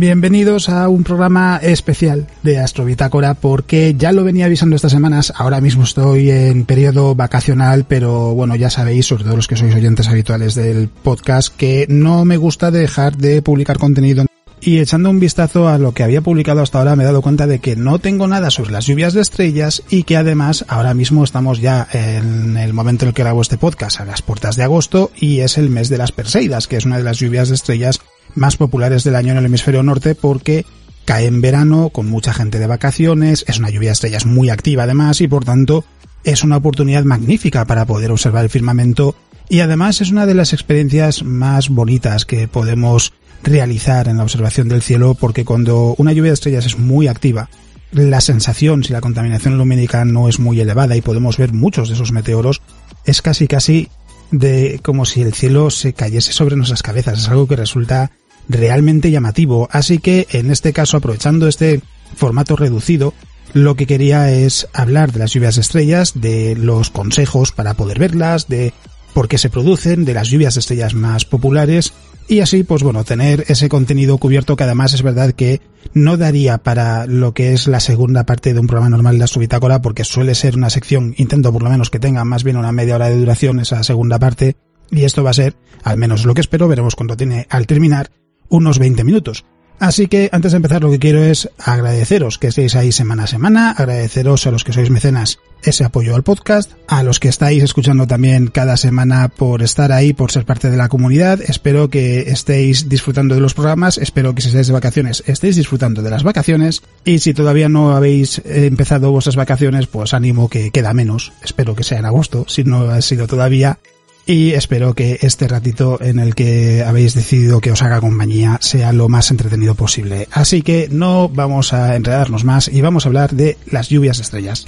Bienvenidos a un programa especial de Astrobitácora porque ya lo venía avisando estas semanas, ahora mismo estoy en periodo vacacional, pero bueno, ya sabéis, sobre todo los que sois oyentes habituales del podcast, que no me gusta dejar de publicar contenido. Y echando un vistazo a lo que había publicado hasta ahora me he dado cuenta de que no tengo nada sobre las lluvias de estrellas y que además ahora mismo estamos ya en el momento en el que grabo este podcast a las puertas de agosto y es el mes de las Perseidas, que es una de las lluvias de estrellas más populares del año en el hemisferio norte porque cae en verano con mucha gente de vacaciones, es una lluvia de estrellas muy activa además y por tanto es una oportunidad magnífica para poder observar el firmamento y además es una de las experiencias más bonitas que podemos realizar en la observación del cielo porque cuando una lluvia de estrellas es muy activa la sensación si la contaminación lumínica no es muy elevada y podemos ver muchos de esos meteoros es casi casi de como si el cielo se cayese sobre nuestras cabezas. Es algo que resulta realmente llamativo. Así que en este caso, aprovechando este formato reducido, lo que quería es hablar de las lluvias estrellas, de los consejos para poder verlas, de por qué se producen, de las lluvias estrellas más populares y así, pues bueno, tener ese contenido cubierto que además es verdad que no daría para lo que es la segunda parte de un programa normal de Astrobitácora porque suele ser una sección, intento por lo menos que tenga más bien una media hora de duración esa segunda parte y esto va a ser, al menos lo que espero, veremos cuando tiene al terminar, unos 20 minutos. Así que antes de empezar lo que quiero es agradeceros que estéis ahí semana a semana, agradeceros a los que sois mecenas ese apoyo al podcast, a los que estáis escuchando también cada semana por estar ahí, por ser parte de la comunidad. Espero que estéis disfrutando de los programas, espero que si estáis de vacaciones estéis disfrutando de las vacaciones y si todavía no habéis empezado vuestras vacaciones, pues ánimo que queda menos. Espero que sea en agosto, si no ha sido todavía y espero que este ratito en el que habéis decidido que os haga compañía sea lo más entretenido posible. Así que no vamos a enredarnos más y vamos a hablar de las lluvias estrellas.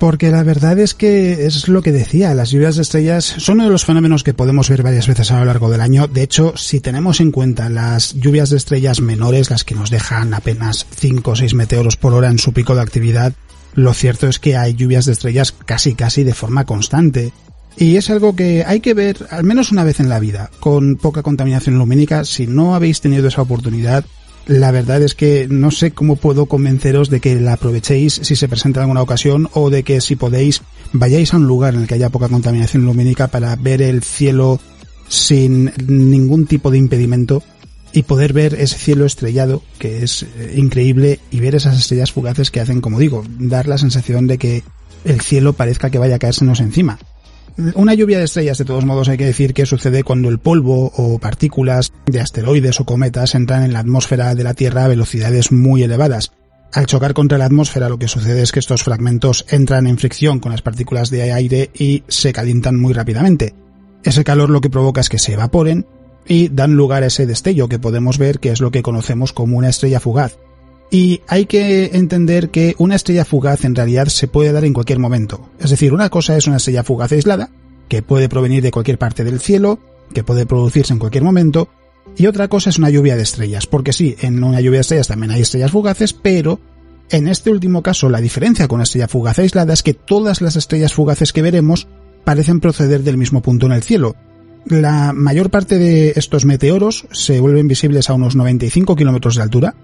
Porque la verdad es que es lo que decía, las lluvias de estrellas son uno de los fenómenos que podemos ver varias veces a lo largo del año. De hecho, si tenemos en cuenta las lluvias de estrellas menores, las que nos dejan apenas 5 o 6 meteoros por hora en su pico de actividad, lo cierto es que hay lluvias de estrellas casi casi de forma constante. Y es algo que hay que ver al menos una vez en la vida, con poca contaminación lumínica. Si no habéis tenido esa oportunidad, la verdad es que no sé cómo puedo convenceros de que la aprovechéis si se presenta en alguna ocasión o de que si podéis vayáis a un lugar en el que haya poca contaminación lumínica para ver el cielo sin ningún tipo de impedimento y poder ver ese cielo estrellado que es eh, increíble y ver esas estrellas fugaces que hacen, como digo, dar la sensación de que el cielo parezca que vaya a caérsenos encima. Una lluvia de estrellas, de todos modos, hay que decir que sucede cuando el polvo o partículas de asteroides o cometas entran en la atmósfera de la Tierra a velocidades muy elevadas. Al chocar contra la atmósfera lo que sucede es que estos fragmentos entran en fricción con las partículas de aire y se calientan muy rápidamente. Ese calor lo que provoca es que se evaporen y dan lugar a ese destello que podemos ver que es lo que conocemos como una estrella fugaz. Y hay que entender que una estrella fugaz en realidad se puede dar en cualquier momento. Es decir, una cosa es una estrella fugaz aislada, que puede provenir de cualquier parte del cielo, que puede producirse en cualquier momento, y otra cosa es una lluvia de estrellas, porque sí, en una lluvia de estrellas también hay estrellas fugaces, pero en este último caso la diferencia con una estrella fugaz aislada es que todas las estrellas fugaces que veremos parecen proceder del mismo punto en el cielo. La mayor parte de estos meteoros se vuelven visibles a unos 95 kilómetros de altura,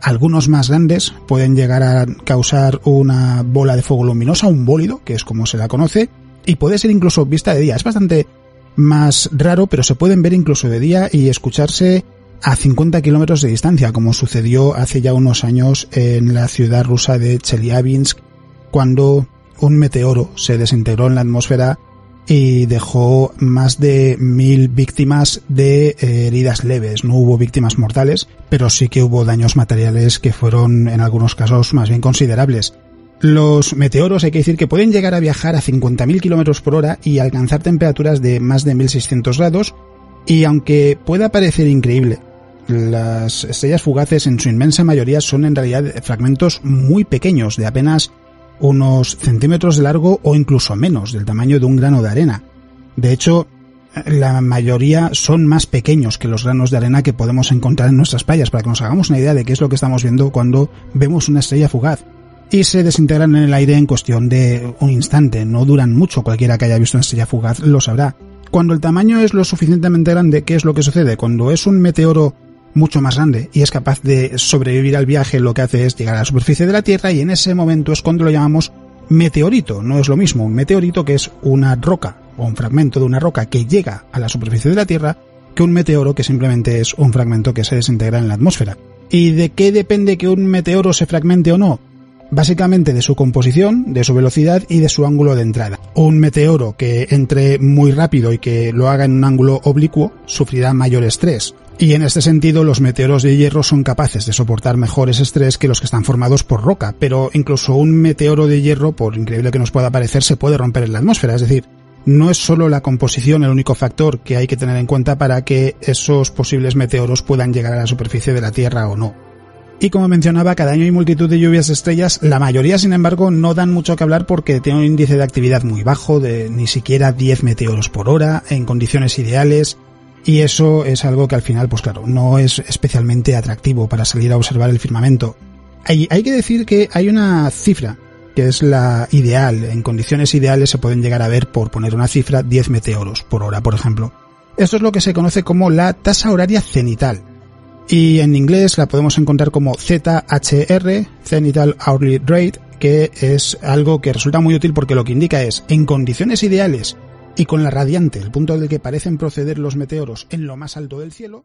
algunos más grandes pueden llegar a causar una bola de fuego luminosa, un bólido, que es como se la conoce, y puede ser incluso vista de día. Es bastante más raro, pero se pueden ver incluso de día y escucharse a 50 kilómetros de distancia, como sucedió hace ya unos años en la ciudad rusa de Chelyabinsk, cuando un meteoro se desintegró en la atmósfera y dejó más de mil víctimas de eh, heridas leves. No hubo víctimas mortales, pero sí que hubo daños materiales que fueron en algunos casos más bien considerables. Los meteoros hay que decir que pueden llegar a viajar a 50.000 km por hora y alcanzar temperaturas de más de 1600 grados y aunque pueda parecer increíble, las estrellas fugaces en su inmensa mayoría son en realidad fragmentos muy pequeños de apenas unos centímetros de largo o incluso menos del tamaño de un grano de arena. De hecho, la mayoría son más pequeños que los granos de arena que podemos encontrar en nuestras playas, para que nos hagamos una idea de qué es lo que estamos viendo cuando vemos una estrella fugaz. Y se desintegran en el aire en cuestión de un instante, no duran mucho, cualquiera que haya visto una estrella fugaz lo sabrá. Cuando el tamaño es lo suficientemente grande, ¿qué es lo que sucede? Cuando es un meteoro mucho más grande y es capaz de sobrevivir al viaje, lo que hace es llegar a la superficie de la Tierra y en ese momento es cuando lo llamamos meteorito. No es lo mismo un meteorito que es una roca o un fragmento de una roca que llega a la superficie de la Tierra que un meteoro que simplemente es un fragmento que se desintegra en la atmósfera. ¿Y de qué depende que un meteoro se fragmente o no? Básicamente de su composición, de su velocidad y de su ángulo de entrada. Un meteoro que entre muy rápido y que lo haga en un ángulo oblicuo sufrirá mayor estrés. Y en este sentido, los meteoros de hierro son capaces de soportar mejores estrés que los que están formados por roca, pero incluso un meteoro de hierro, por increíble que nos pueda parecer, se puede romper en la atmósfera, es decir, no es solo la composición el único factor que hay que tener en cuenta para que esos posibles meteoros puedan llegar a la superficie de la Tierra o no. Y como mencionaba, cada año hay multitud de lluvias estrellas, la mayoría sin embargo no dan mucho que hablar porque tienen un índice de actividad muy bajo, de ni siquiera 10 meteoros por hora, en condiciones ideales, y eso es algo que al final, pues claro, no es especialmente atractivo para salir a observar el firmamento. Hay, hay que decir que hay una cifra que es la ideal. En condiciones ideales se pueden llegar a ver, por poner una cifra, 10 meteoros por hora, por ejemplo. Esto es lo que se conoce como la tasa horaria cenital. Y en inglés la podemos encontrar como ZHR, Cenital Hourly Rate, que es algo que resulta muy útil porque lo que indica es, en condiciones ideales, y con la radiante, el punto del que parecen proceder los meteoros en lo más alto del cielo.